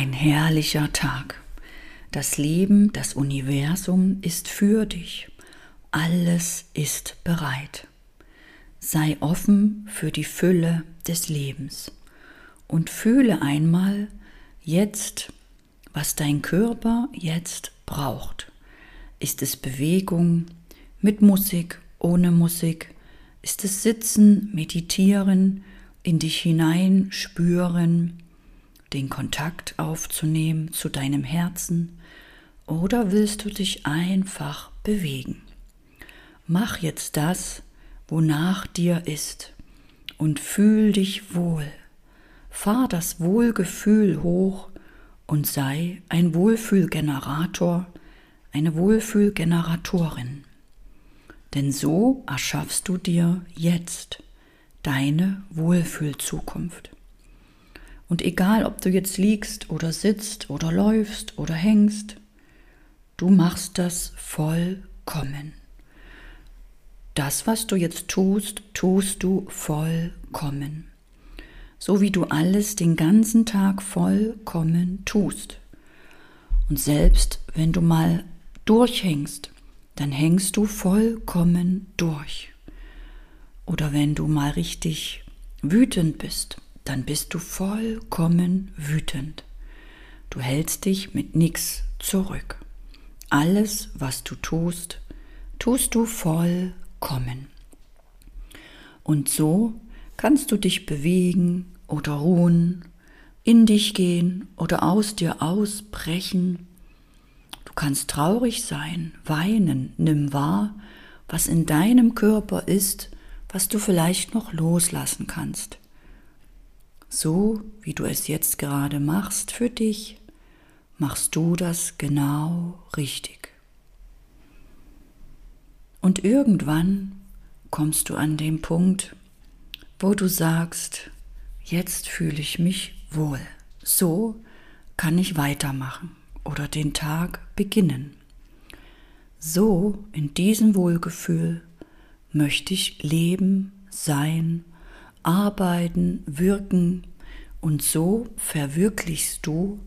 Ein herrlicher Tag. Das Leben, das Universum ist für dich. Alles ist bereit. Sei offen für die Fülle des Lebens und fühle einmal jetzt, was dein Körper jetzt braucht. Ist es Bewegung mit Musik, ohne Musik? Ist es Sitzen, Meditieren, in dich hinein spüren? Den Kontakt aufzunehmen zu deinem Herzen oder willst du dich einfach bewegen? Mach jetzt das, wonach dir ist und fühl dich wohl. Fahr das Wohlgefühl hoch und sei ein Wohlfühlgenerator, eine Wohlfühlgeneratorin. Denn so erschaffst du dir jetzt deine Wohlfühlzukunft. Und egal, ob du jetzt liegst oder sitzt oder läufst oder hängst, du machst das vollkommen. Das, was du jetzt tust, tust du vollkommen. So wie du alles den ganzen Tag vollkommen tust. Und selbst wenn du mal durchhängst, dann hängst du vollkommen durch. Oder wenn du mal richtig wütend bist, dann bist du vollkommen wütend. Du hältst dich mit nichts zurück. Alles, was du tust, tust du vollkommen. Und so kannst du dich bewegen oder ruhen, in dich gehen oder aus dir ausbrechen. Du kannst traurig sein, weinen, nimm wahr, was in deinem Körper ist, was du vielleicht noch loslassen kannst. So wie du es jetzt gerade machst für dich, machst du das genau richtig. Und irgendwann kommst du an den Punkt, wo du sagst, jetzt fühle ich mich wohl. So kann ich weitermachen oder den Tag beginnen. So in diesem Wohlgefühl möchte ich leben, sein arbeiten, wirken und so verwirklichst du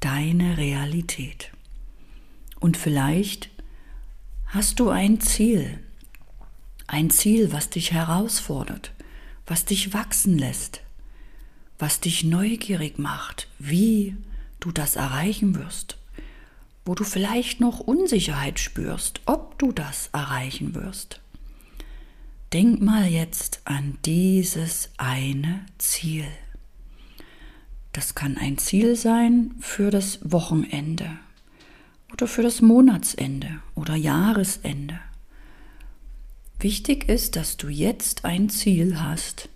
deine Realität. Und vielleicht hast du ein Ziel, ein Ziel, was dich herausfordert, was dich wachsen lässt, was dich neugierig macht, wie du das erreichen wirst, wo du vielleicht noch Unsicherheit spürst, ob du das erreichen wirst. Denk mal jetzt an dieses eine Ziel. Das kann ein Ziel sein für das Wochenende oder für das Monatsende oder Jahresende. Wichtig ist, dass du jetzt ein Ziel hast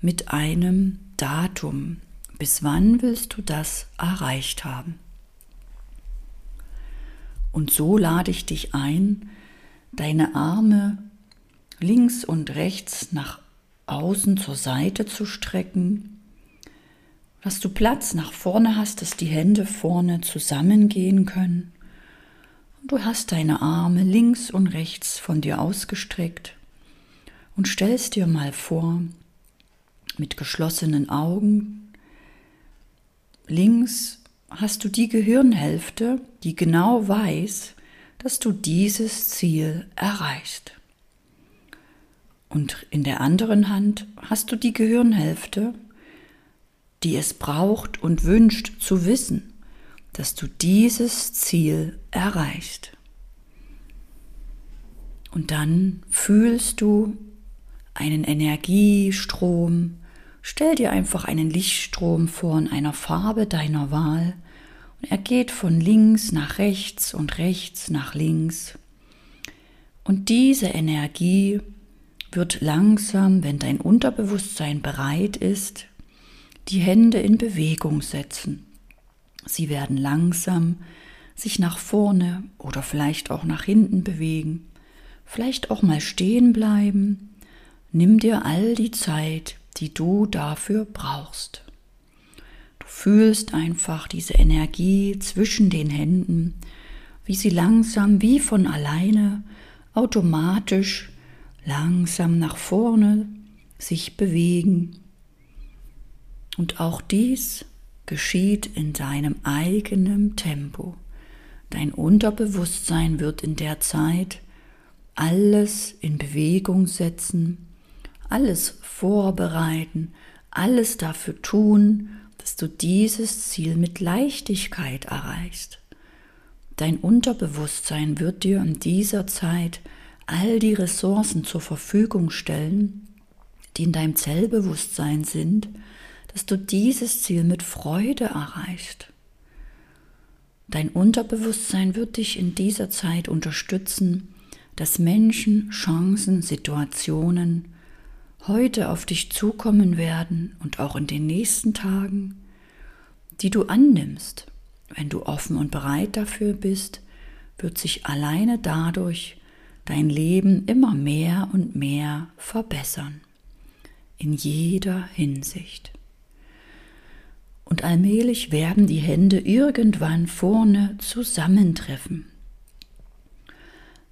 mit einem Datum. Bis wann willst du das erreicht haben? Und so lade ich dich ein, deine Arme links und rechts nach außen zur Seite zu strecken, dass du Platz nach vorne hast, dass die Hände vorne zusammengehen können. Und du hast deine Arme links und rechts von dir ausgestreckt und stellst dir mal vor, mit geschlossenen Augen, links hast du die Gehirnhälfte, die genau weiß, dass du dieses Ziel erreichst. Und in der anderen Hand hast du die Gehirnhälfte, die es braucht und wünscht zu wissen, dass du dieses Ziel erreichst. Und dann fühlst du einen Energiestrom. Stell dir einfach einen Lichtstrom vor in einer Farbe deiner Wahl. Und er geht von links nach rechts und rechts nach links. Und diese Energie wird langsam, wenn dein Unterbewusstsein bereit ist, die Hände in Bewegung setzen. Sie werden langsam sich nach vorne oder vielleicht auch nach hinten bewegen, vielleicht auch mal stehen bleiben. Nimm dir all die Zeit, die du dafür brauchst. Du fühlst einfach diese Energie zwischen den Händen, wie sie langsam wie von alleine automatisch langsam nach vorne sich bewegen. Und auch dies geschieht in deinem eigenen Tempo. Dein Unterbewusstsein wird in der Zeit alles in Bewegung setzen, alles vorbereiten, alles dafür tun, dass du dieses Ziel mit Leichtigkeit erreichst. Dein Unterbewusstsein wird dir in dieser Zeit all die Ressourcen zur Verfügung stellen, die in deinem Zellbewusstsein sind, dass du dieses Ziel mit Freude erreichst. Dein Unterbewusstsein wird dich in dieser Zeit unterstützen, dass Menschen, Chancen, Situationen heute auf dich zukommen werden und auch in den nächsten Tagen, die du annimmst. Wenn du offen und bereit dafür bist, wird sich alleine dadurch dein Leben immer mehr und mehr verbessern. In jeder Hinsicht und allmählich werden die Hände irgendwann vorne zusammentreffen.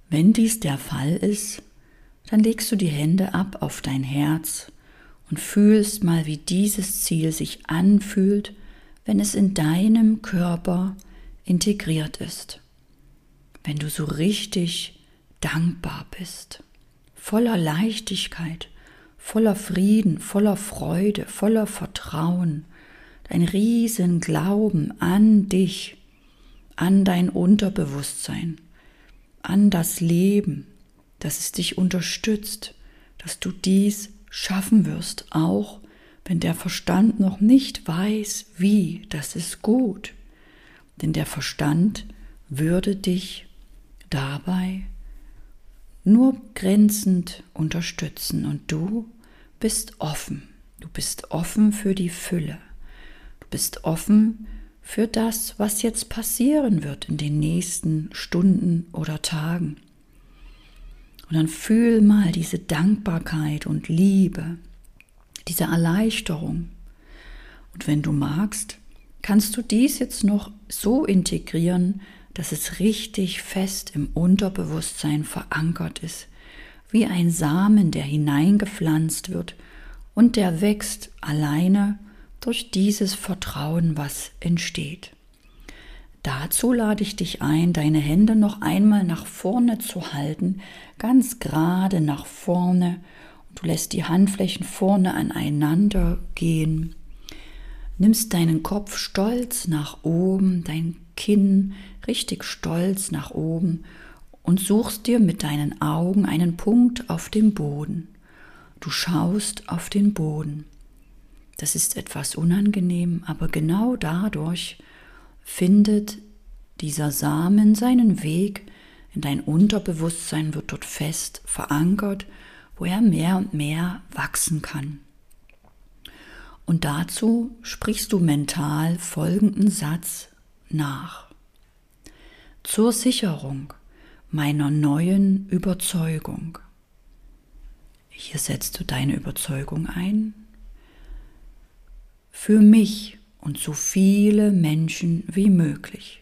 Wenn dies der Fall ist, dann legst du die Hände ab auf dein Herz und fühlst mal, wie dieses Ziel sich anfühlt, wenn es in deinem Körper integriert ist. Wenn du so richtig dankbar bist, voller Leichtigkeit, voller Frieden, voller Freude, voller Vertrauen, ein riesen Glauben an dich, an dein Unterbewusstsein, an das Leben, dass es dich unterstützt, dass du dies schaffen wirst, auch wenn der Verstand noch nicht weiß, wie, das ist gut. Denn der Verstand würde dich dabei nur grenzend unterstützen und du bist offen. Du bist offen für die Fülle bist offen für das, was jetzt passieren wird in den nächsten Stunden oder Tagen. Und dann fühl mal diese Dankbarkeit und Liebe, diese Erleichterung. Und wenn du magst, kannst du dies jetzt noch so integrieren, dass es richtig fest im Unterbewusstsein verankert ist, wie ein Samen, der hineingepflanzt wird und der wächst alleine durch dieses Vertrauen, was entsteht. Dazu lade ich dich ein, deine Hände noch einmal nach vorne zu halten, ganz gerade nach vorne. Du lässt die Handflächen vorne aneinander gehen. Nimmst deinen Kopf stolz nach oben, dein Kinn richtig stolz nach oben und suchst dir mit deinen Augen einen Punkt auf dem Boden. Du schaust auf den Boden. Das ist etwas unangenehm, aber genau dadurch findet dieser Samen seinen Weg in dein Unterbewusstsein, wird dort fest verankert, wo er mehr und mehr wachsen kann. Und dazu sprichst du mental folgenden Satz nach. Zur Sicherung meiner neuen Überzeugung. Hier setzt du deine Überzeugung ein für mich und so viele Menschen wie möglich.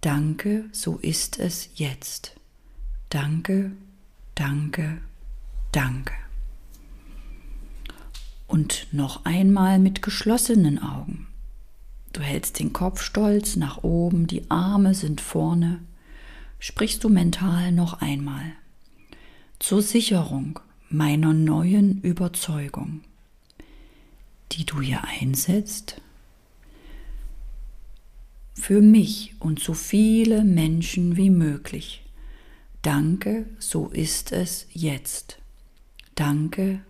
Danke, so ist es jetzt. Danke, danke, danke. Und noch einmal mit geschlossenen Augen. Du hältst den Kopf stolz nach oben, die Arme sind vorne. Sprichst du mental noch einmal. Zur Sicherung meiner neuen Überzeugung die du hier einsetzt, für mich und so viele Menschen wie möglich. Danke, so ist es jetzt. Danke,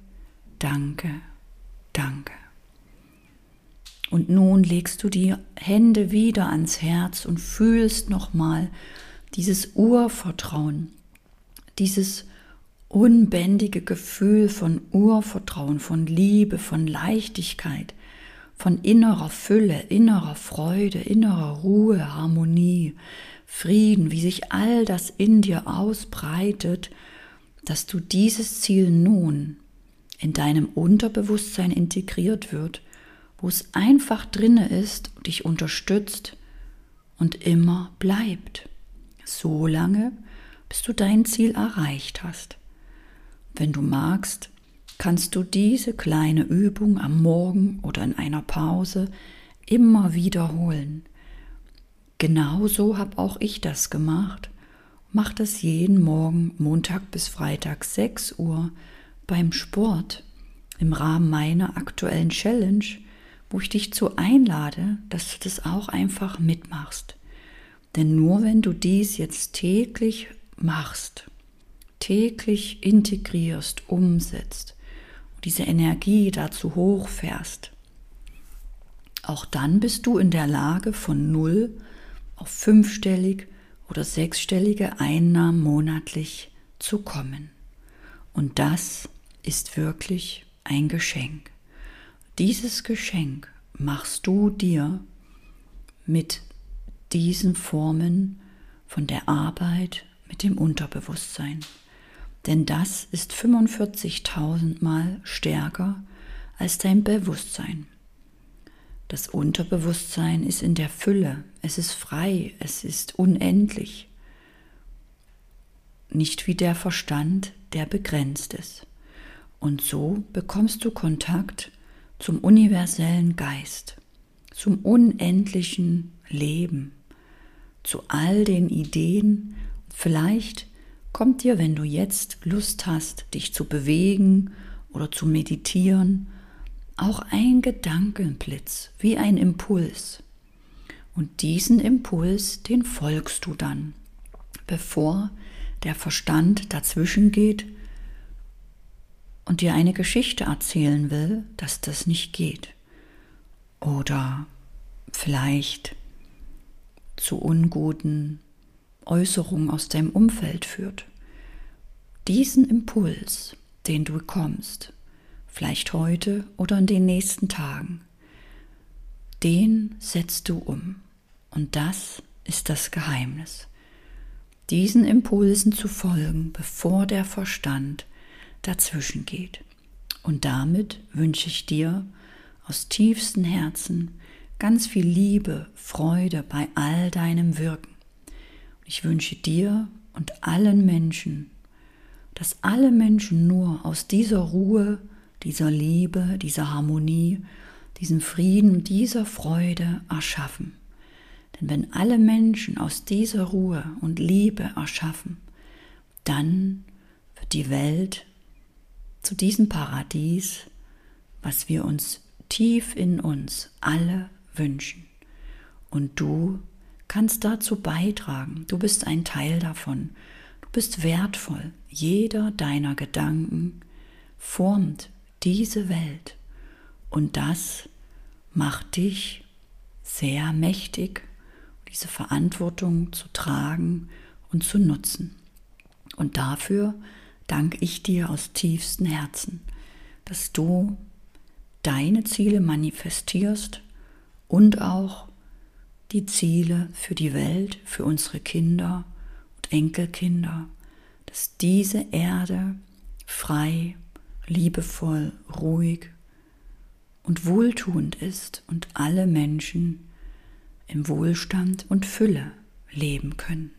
danke, danke. Und nun legst du die Hände wieder ans Herz und fühlst nochmal dieses Urvertrauen, dieses unbändige Gefühl von Urvertrauen, von Liebe, von Leichtigkeit, von innerer Fülle, innerer Freude, innerer Ruhe, Harmonie, Frieden, wie sich all das in dir ausbreitet, dass du dieses Ziel nun in deinem Unterbewusstsein integriert wird, wo es einfach drinne ist, dich unterstützt und immer bleibt, so lange, bis du dein Ziel erreicht hast. Wenn du magst, kannst du diese kleine Übung am Morgen oder in einer Pause immer wiederholen. Genauso habe auch ich das gemacht. Mach das jeden Morgen, Montag bis Freitag, 6 Uhr beim Sport im Rahmen meiner aktuellen Challenge, wo ich dich zu einlade, dass du das auch einfach mitmachst. Denn nur wenn du dies jetzt täglich machst, täglich integrierst, umsetzt, diese Energie dazu hochfährst, auch dann bist du in der Lage, von null auf fünfstellig oder sechsstellige Einnahmen monatlich zu kommen. Und das ist wirklich ein Geschenk. Dieses Geschenk machst du dir mit diesen Formen von der Arbeit mit dem Unterbewusstsein. Denn das ist 45.000 Mal stärker als dein Bewusstsein. Das Unterbewusstsein ist in der Fülle, es ist frei, es ist unendlich. Nicht wie der Verstand, der begrenzt ist. Und so bekommst du Kontakt zum universellen Geist, zum unendlichen Leben, zu all den Ideen. Vielleicht kommt dir, wenn du jetzt Lust hast, dich zu bewegen oder zu meditieren, auch ein Gedankenblitz, wie ein Impuls. Und diesen Impuls, den folgst du dann, bevor der Verstand dazwischen geht und dir eine Geschichte erzählen will, dass das nicht geht. Oder vielleicht zu unguten Äußerungen aus deinem Umfeld führt. Diesen Impuls, den du bekommst, vielleicht heute oder in den nächsten Tagen, den setzt du um. Und das ist das Geheimnis. Diesen Impulsen zu folgen, bevor der Verstand dazwischen geht. Und damit wünsche ich dir aus tiefstem Herzen ganz viel Liebe, Freude bei all deinem Wirken. Ich wünsche dir und allen Menschen, dass alle Menschen nur aus dieser Ruhe, dieser Liebe, dieser Harmonie, diesem Frieden dieser Freude erschaffen. Denn wenn alle Menschen aus dieser Ruhe und Liebe erschaffen, dann wird die Welt zu diesem Paradies, was wir uns tief in uns alle wünschen. Und du kannst dazu beitragen. Du bist ein Teil davon. Du bist wertvoll. Jeder deiner Gedanken formt diese Welt. Und das macht dich sehr mächtig, diese Verantwortung zu tragen und zu nutzen. Und dafür danke ich dir aus tiefstem Herzen, dass du deine Ziele manifestierst und auch die Ziele für die Welt, für unsere Kinder und Enkelkinder, dass diese Erde frei, liebevoll, ruhig und wohltuend ist und alle Menschen im Wohlstand und Fülle leben können.